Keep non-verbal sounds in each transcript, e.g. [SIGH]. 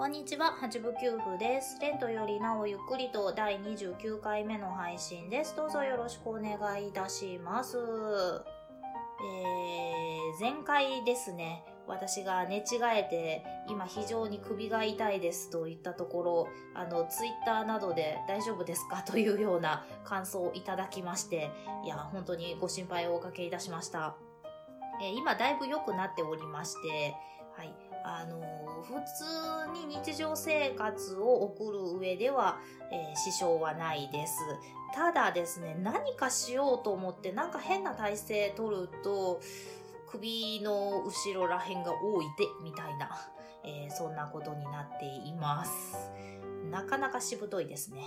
こんにちは、八部九夫です。レントよりなおゆっくりと第29回目の配信です。どうぞよろしくお願いいたします。えー、前回ですね、私が寝違えて、今非常に首が痛いですと言ったところ、あの、ツイッターなどで大丈夫ですか？というような感想をいただきまして、いや、本当にご心配をおかけいたしました。えー、今だいぶ良くなっておりまして、はい。あの普通に日常生活を送る上では、えー、支障はないです。ただですね、何かしようと思ってなんか変な体勢取ると、首の後ろらへんが多いで、みたいな、えー、そんなことになっています。なかなかしぶといですね。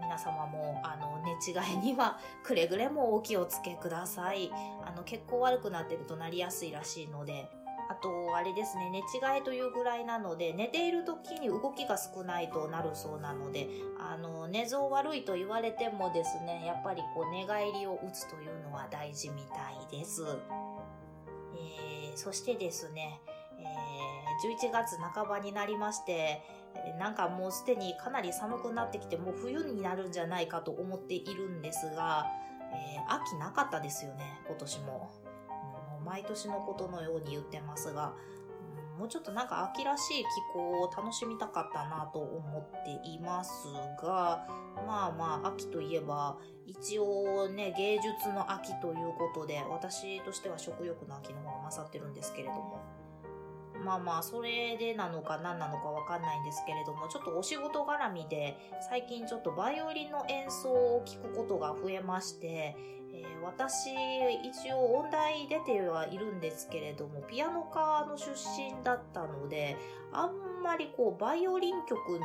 皆様もあの寝違いにはくれぐれもお気をつけください。あの血行悪くなってるとなりやすいらしいので、あと、あれですね、寝違いというぐらいなので、寝ている時に動きが少ないとなるそうなので、あの、寝相悪いと言われてもですね、やっぱりこう、寝返りを打つというのは大事みたいです。えー、そしてですね、えー、11月半ばになりまして、なんかもうすでにかなり寒くなってきて、もう冬になるんじゃないかと思っているんですが、えー、秋なかったですよね、今年も。毎年のことのように言ってますが、うん、もうちょっとなんか秋らしい気候を楽しみたかったなと思っていますが、まあまあ秋といえば、一応ね、芸術の秋ということで、私としては食欲の秋の方が勝ってるんですけれども。まあまあ、それでなのか何なのかわかんないんですけれども、ちょっとお仕事絡みで、最近ちょっとバイオリンの演奏を聞くことが増えまして、え、私、一応音大出てはいるんですけれども、ピアノ科の出身だったので、あんまりこう、バイオリン曲に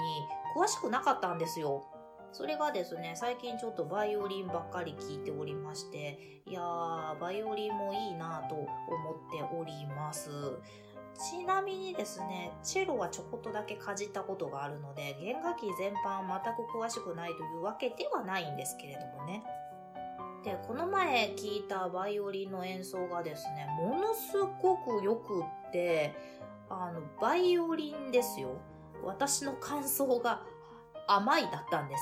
詳しくなかったんですよ。それがですね、最近ちょっとバイオリンばっかり聴いておりまして、いやー、バイオリンもいいなと思っております。ちなみにですね、チェロはちょこっとだけかじったことがあるので、弦楽器全般全く詳しくないというわけではないんですけれどもね。で、この前聞いたバイオリンの演奏がですね、ものすごくよくって、あの、バイオリンですよ。私の感想が甘いだったんです。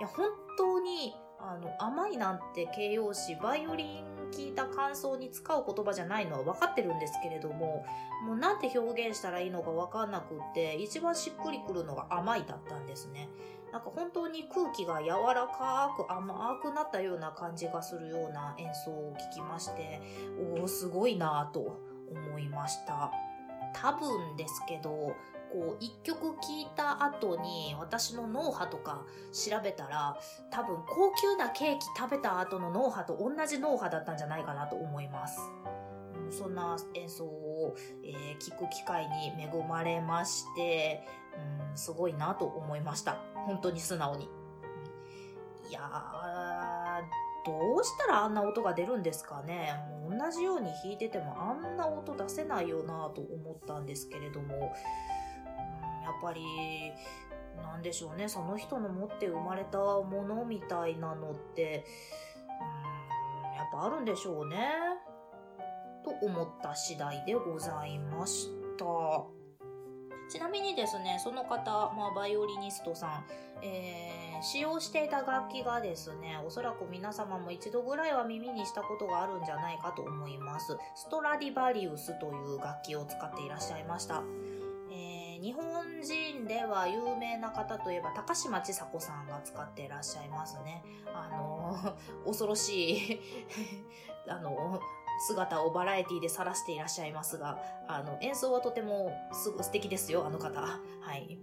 いや、本当に、あの、甘いなんて形容詞、バイオリン聞いた感想に使う言葉じゃないのは分かってるんですけれども、もうなんて表現したらいいのか分かんなくって、一番しっくりくるのが甘いだったんですね。なんか本当に空気が柔らかく甘くなったような感じがするような演奏を聞きまして、おお、すごいなぁと思いました。多分ですけど、こう一曲聴いた後に私の脳波とか調べたら多分高級なケーキ食べた後の脳波と同じ脳波だったんじゃないかなと思います。そんな演奏を、えー、聞く機会に恵まれまして、うん、すごいなと思いました。本当に素直に。いやー、どうしたらあんな音が出るんですかね。もう同じように弾いててもあんな音出せないよなと思ったんですけれども、やっぱり、なんでしょうね。その人の持って生まれたものみたいなのって、うん、やっぱあるんでしょうね。と思った次第でございました。ちなみにですね、その方、まあ、バイオリニストさん、えー、使用していた楽器がですね、おそらく皆様も一度ぐらいは耳にしたことがあるんじゃないかと思います。ストラディバリウスという楽器を使っていらっしゃいました。え、日本人では有名な方といえば高島千佐子さんが使っていらっしゃいますね。あの、[LAUGHS] 恐ろしい [LAUGHS] あの姿をバラエティで晒していらっしゃいますが、あの、演奏はとてもす素敵ですよ、あの方。はい。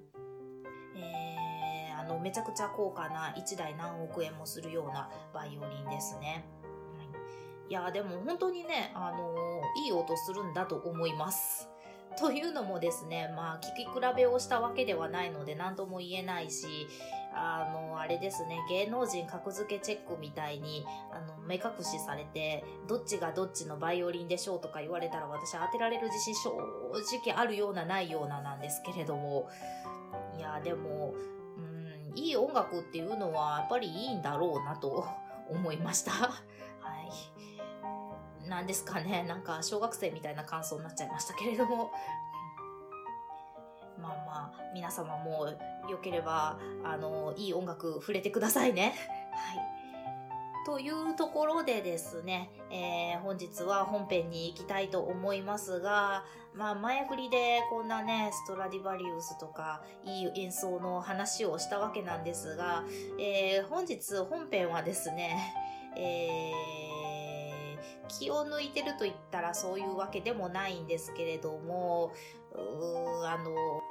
えー、あの、めちゃくちゃ高価な1台何億円もするようなバイオリンですね。はい、いや、でも本当にね、あのいい音するんだと思います。というのもですね、まあ、聞き比べをしたわけではないので何とも言えないし、あの、あれですね、芸能人格付けチェックみたいに、あの、目隠しされて、どっちがどっちのバイオリンでしょうとか言われたら私当てられる自信正直あるようなないようななんですけれども、いや、でも、うん、いい音楽っていうのはやっぱりいいんだろうなと思いました。はい。なんですかね、なんか小学生みたいな感想になっちゃいましたけれども、[LAUGHS] まあまあ、皆様もよければ、あの、いい音楽触れてくださいね。[LAUGHS] はい。というところでですね、えー、本日は本編に行きたいと思いますが、まあ前振りでこんなね、ストラディバリウスとかいい演奏の話をしたわけなんですが、えー、本日本編はですね、えー、気を抜いてると言ったらそういうわけでもないんですけれども、うあの、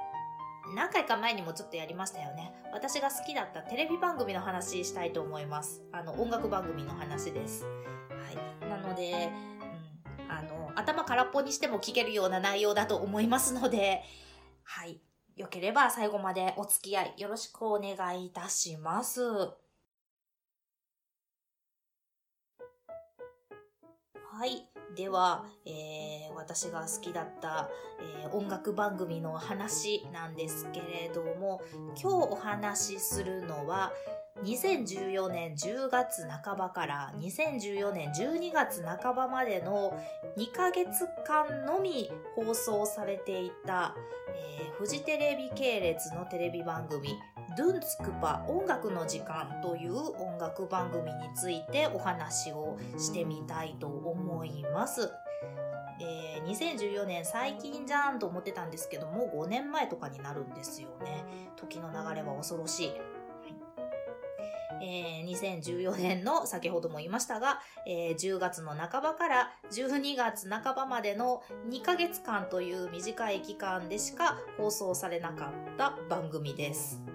何回か前にもちょっとやりましたよね。私が好きだったテレビ番組の話したいと思います。あの、音楽番組の話です。はい。なので、うん、あの、頭空っぽにしても聞けるような内容だと思いますので、はい。よければ最後までお付き合いよろしくお願いいたします。はい。では、えー、私が好きだった、えー、音楽番組の話なんですけれども、今日お話しするのは、2014年10月半ばから2014年12月半ばまでの2ヶ月間のみ放送されていた、えー、フジテレビ系列のテレビ番組ドゥンツクパ音楽の時間という音楽番組についてお話をしてみたいと思います。えー、2014年最近じゃんと思ってたんですけども5年前とかになるんですよね。時の流れは恐ろしい。えー、2014年の先ほども言いましたが、えー、10月の半ばから12月半ばまでの2ヶ月間という短い期間でしか放送されなかった番組です。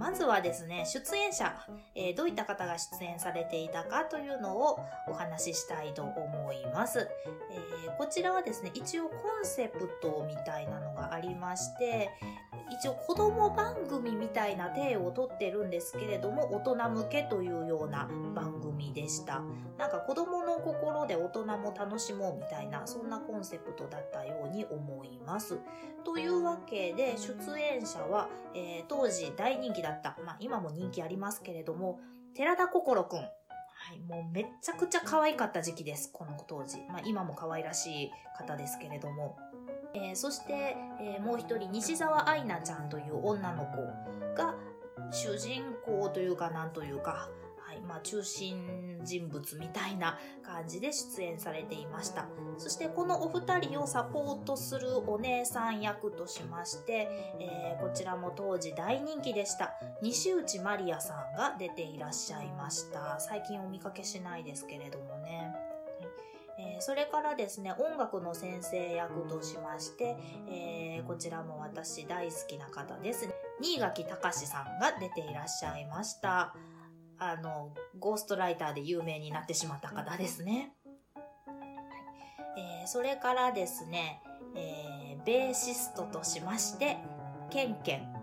まずはですね、出演者、えー、どういった方が出演されていたかというのをお話ししたいと思います。えー、こちらはですね、一応コンセプトみたいなのがありまして、一応子供番組みたいな体をとってるんですけれども、大人向けというような番組でした。なんか子供の心で大人も楽しもうみたいな、そんなコンセプトだったように思います。というわけで、出演者は、えー、当時大人気だだった、まあ今も人気ありますけれども、寺田心くん。はい、もうめっちゃくちゃ可愛かった時期です、この当時。まあ今も可愛らしい方ですけれども。えー、そして、えー、もう一人西澤愛菜ちゃんという女の子が主人公というかなんというか、まあ、中心人物みたいな感じで出演されていました。そしてこのお二人をサポートするお姉さん役としまして、えー、こちらも当時大人気でした。西内まりやさんが出ていらっしゃいました。最近お見かけしないですけれどもね。えー、それからですね、音楽の先生役としまして、えー、こちらも私大好きな方です。新垣隆さんが出ていらっしゃいました。あの、ゴーストライターで有名になってしまった方ですね。えー、それからですね、えー、ベーシストとしまして、ケンケン。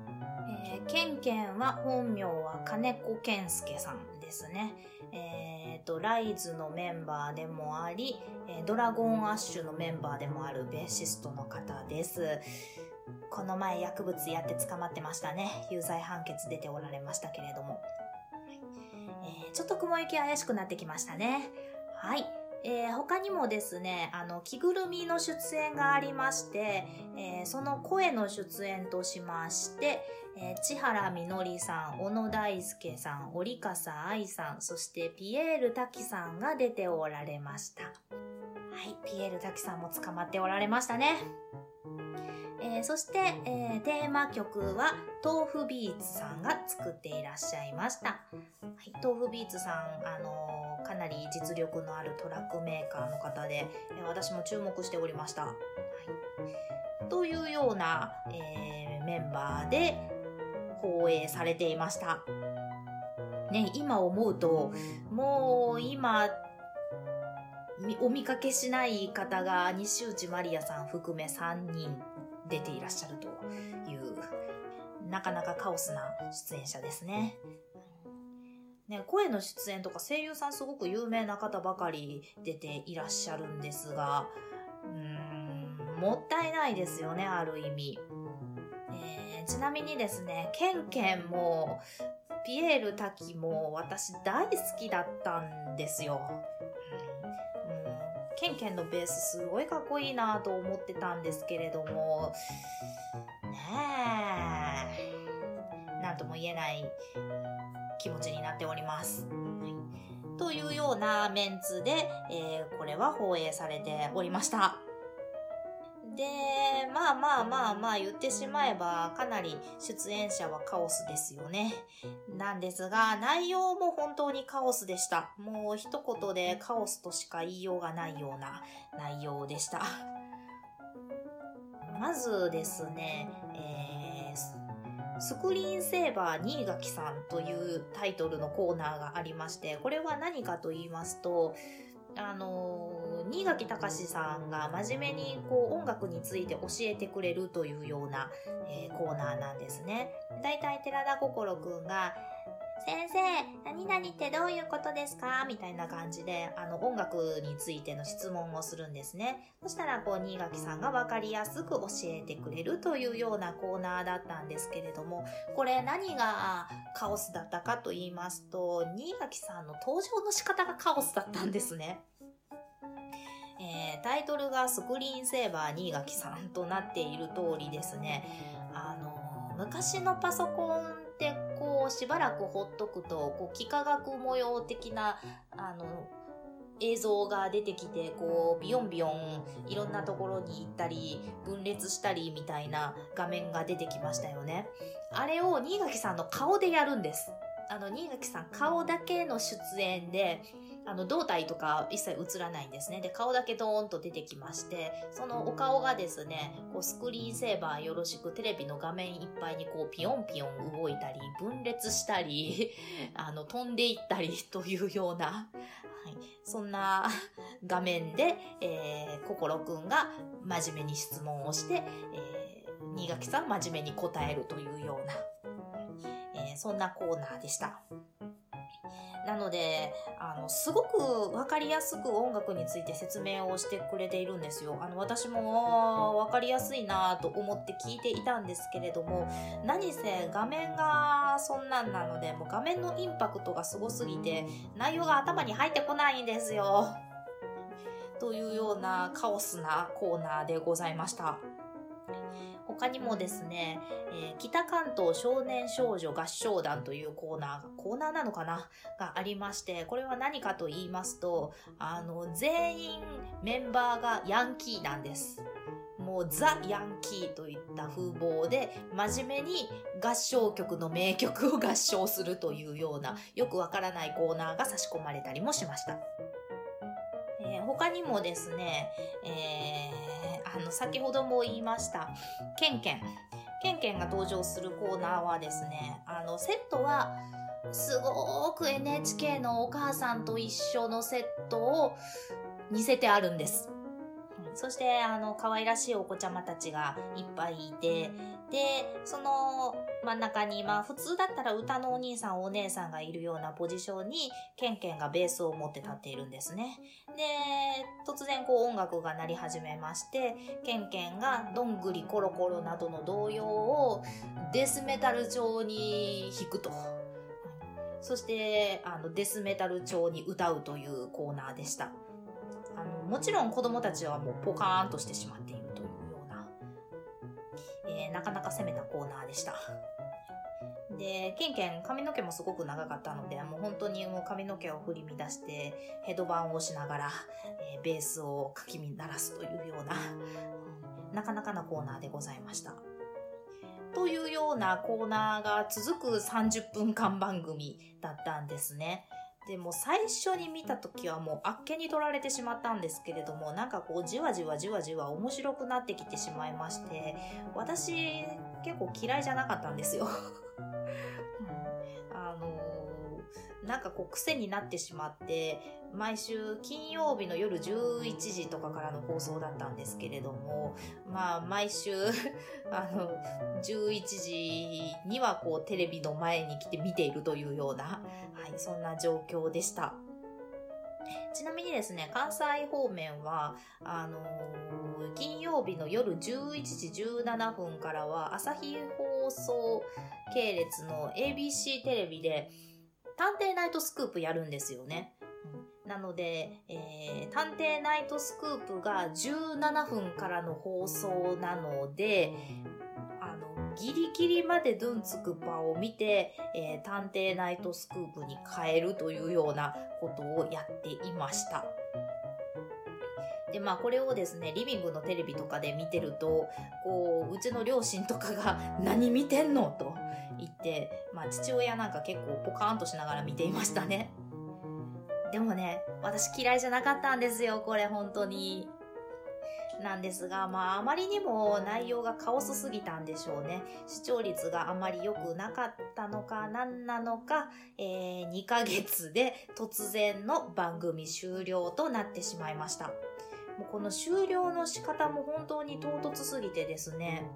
えー、ケンケンは本名は金子健介さんですね。えっ、ー、と、ライズのメンバーでもあり、ドラゴンアッシュのメンバーでもあるベーシストの方です。この前薬物やって捕まってましたね。有罪判決出ておられましたけれども。ちょっと雲行き怪しくなってきましたね。はい。えー、他にもですね、あの、着ぐるみの出演がありまして、えー、その声の出演としまして、えー、千原みのりさん、小野大輔さん、折笠愛さん、そしてピエール滝さんが出ておられました。はい、ピエール滝さんも捕まっておられましたね。えー、そして、えー、テーマ曲は豆腐ビーツさんが作っていらっしゃいました。はい、豆腐ビーツさん、あの、かなり実力のあるトラックメーカーの方で、え、私も注目しておりました。はい、というような、えメンバーで、放映されていました。ね、今思うと、もう今、お見かけしない方が西内まりやさん含め3人出ていらっしゃるという、なかなかカオスな出演者ですね。ね、声の出演とか声優さんすごく有名な方ばかり出ていらっしゃるんですが、うーん、もったいないですよね、ある意味。えー、ちなみにですね、ケンケンも、ピエール滝も私大好きだったんですよ。ケンケンのベースすごいかっこいいなと思ってたんですけれども、ねえ、なんとも言えない気持ちになっております。というようなメンツで、えー、これは放映されておりました。で、まあまあまあまあ言ってしまえばかなり出演者はカオスですよね。なんですが、内容も本当にカオスでした。もう一言でカオスとしか言いようがないような内容でした。まずですね、スクリーンセーバー新垣さんというタイトルのコーナーがありまして、これは何かと言いますと、あの新垣隆さんが真面目にこう音楽について教えてくれるというような、えー、コーナーなんですね。だいたい寺田心くんが、先生、何々ってどういうことですか？みたいな感じで、あの、音楽についての質問をするんですね。そしたら、こう、新垣さんがわかりやすく教えてくれるというようなコーナーだったんですけれども、これ何がカオスだったかと言いますと、新垣さんの登場の仕方がカオスだったんですね。えー、タイトルがスクリーンセーバー新垣さんとなっている通りですね、あの、昔のパソコンってこうしばらくほっとくと、こう幾何学模様的な、あの、映像が出てきて、こう、ビヨンビヨン、いろんなところに行ったり、分裂したりみたいな画面が出てきましたよね。あれを新垣さんの顔でやるんです。あの、新垣さん顔だけの出演で、あの、胴体とか一切映らないんですね。で、顔だけドーンと出てきまして、そのお顔がですね、こうスクリーンセーバーよろしくテレビの画面いっぱいにこうピヨンピヨン動いたり、分裂したり、[LAUGHS] あの、飛んでいったりというような、はい、そんな [LAUGHS] 画面で、えー、心くんが真面目に質問をして、えー、新垣さん真面目に答えるというような、えー、そんなコーナーでした。なので、あの、すごくわかりやすく音楽について説明をしてくれているんですよ。あの、私もわかりやすいなと思って聞いていたんですけれども、何せ画面がそんなんなので、もう画面のインパクトがすごすぎて、内容が頭に入ってこないんですよ。というようなカオスなコーナーでございました。他にもですね、えー、北関東少年少女合唱団というコーナーが、コーナーなのかな？がありまして、これは何かと言いますと、あの、全員メンバーがヤンキーなんです。もうザ・ヤンキーといった風貌で真面目に合唱曲の名曲を合唱するというようなよくわからないコーナーが差し込まれたりもしました。他にもですね、えー、あの、先ほども言いました、ケンケン。ケンケンが登場するコーナーはですね、あの、セットは、すごく NHK のお母さんと一緒のセットを似せてあるんです。そして、あの、可愛らしいお子ちゃまたちがいっぱいいて、で、その真ん中に、まあ普通だったら歌のお兄さんお姉さんがいるようなポジションに、ケンケンがベースを持って立っているんですね。で、突然こう音楽が鳴り始めまして、ケンケンがどんぐりコロコロなどの童謡をデスメタル調に弾くと。そして、あの、デスメタル調に歌うというコーナーでした。あの、もちろん子供たちはもうポカーンとしてしまっているというような、えー、なかなか攻めたコーナーでした。で、ケンケン髪の毛もすごく長かったので、もう本当にもう髪の毛を振り乱して、ヘドバンをしながら、えー、ベースをかき鳴らすというような、なかなかなコーナーでございました。というようなコーナーが続く30分間番組だったんですね。でも最初に見た時はもうあっけに取られてしまったんですけれども、なんかこうじわじわじわじわ面白くなってきてしまいまして、私結構嫌いじゃなかったんですよ。なんかこう癖になってしまって毎週金曜日の夜11時とかからの放送だったんですけれどもまあ毎週 [LAUGHS] あの11時にはこうテレビの前に来て見ているというような、はい、そんな状況でした。ちなみにですね、関西方面は、あのー、金曜日の夜11時17分からは、朝日放送系列の ABC テレビで、探偵ナイトスクープやるんですよね。なので、えー、探偵ナイトスクープが17分からの放送なので、あの、ギリギリまでドゥンツクパを見て、えー、探偵ナイトスクープに変えるというようなことをやっていました。で、まあこれをですね、リビングのテレビとかで見てると、こう、うちの両親とかが何見てんの？とて、まあ父親なんか結構ポカーンとしながら見ていましたね。でもね、私嫌いじゃなかったんですよ、これ本当に。なんですが、まあ、あまりにも内容がカオスすぎたんでしょうね。視聴率があまり良くなかったのか、何なのか、えー、2ヶ月で突然の番組終了となってしまいました。もうこの終了の仕方も本当に唐突すぎてですね、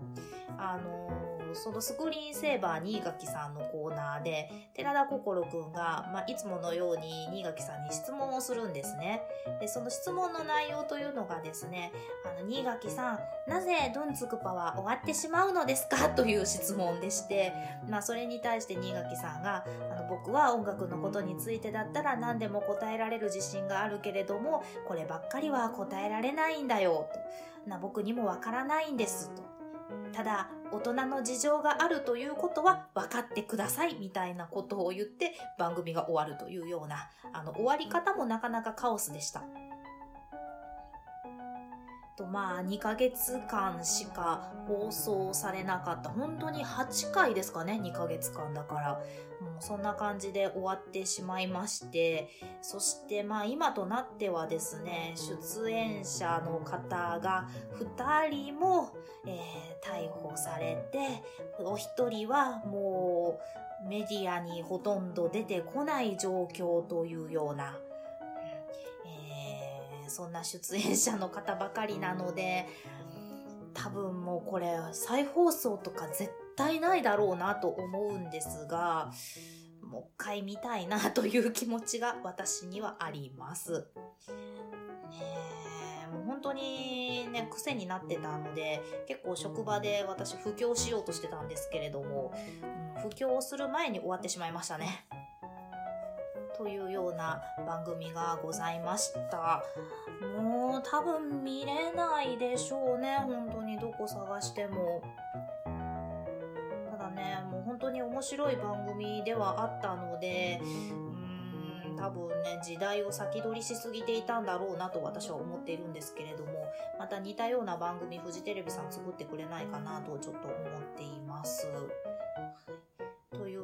あのーそのスクリーンセーバー新垣さんのコーナーで、寺田心くんが、まあ、いつものように新垣さんに質問をするんですね。で、その質問の内容というのがですね、あの、新垣さん、なぜドンツクパは終わってしまうのですか？[LAUGHS] という質問でして、まあ、それに対して新垣さんが、あの、僕は音楽のことについてだったら何でも答えられる自信があるけれども、こればっかりは答えられないんだよ、と。な、僕にもわからないんです、と。ただ、大人の事情があるということは分かってくださいみたいなことを言って番組が終わるというような、あの、終わり方もなかなかカオスでした。とまあ2ヶ月間しか放送されなかった。本当に8回ですかね2ヶ月間だから。もうそんな感じで終わってしまいまして。そしてまあ今となってはですね出演者の方が2人も、えー、逮捕されてお一人はもうメディアにほとんど出てこない状況というようなそんな出演者の方ばかりなので、多分もうこれ再放送とか絶対ないだろうなと思うんですが、もう一回見たいなという気持ちが私にはあります。ねえ、もう本当にね、癖になってたので、結構職場で私布教しようとしてたんですけれども、うん、布教する前に終わってしまいましたね。というような番組がございました。もう多分見れないでしょうね。本当にどこ探しても。ただね、もう本当に面白い番組ではあったので、うーん、多分ね、時代を先取りしすぎていたんだろうなと私は思っているんですけれども、また似たような番組、フジテレビさん作ってくれないかなとちょっと思っています。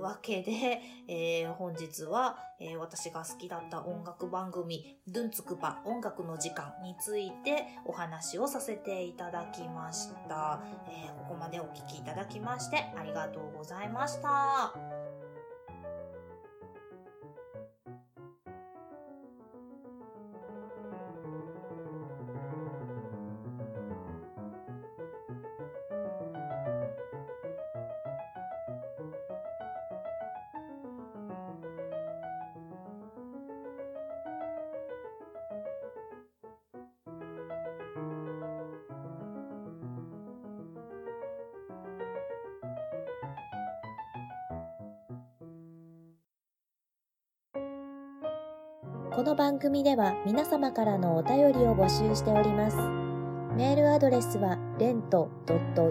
わけで、えー、本日は、えー、私が好きだった音楽番組、ドゥンツクパ音楽の時間についてお話をさせていただきました。えー、ここまでお聴きいただきましてありがとうございました。この番組では皆様からのお便りを募集しております。メールアドレスは、レント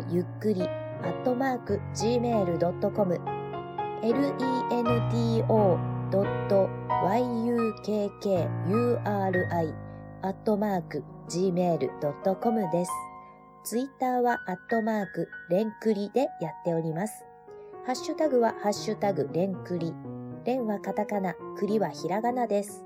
ゆっくり、アットマーク、gmail.com、lento.yukkuri、アットマーク、gmail.com です。ツイッターは、アットマーク、レンクリでやっております。ハッシュタグは、ハッシュタグ、レンクリ。レンはカタカナ、クリはひらがなです。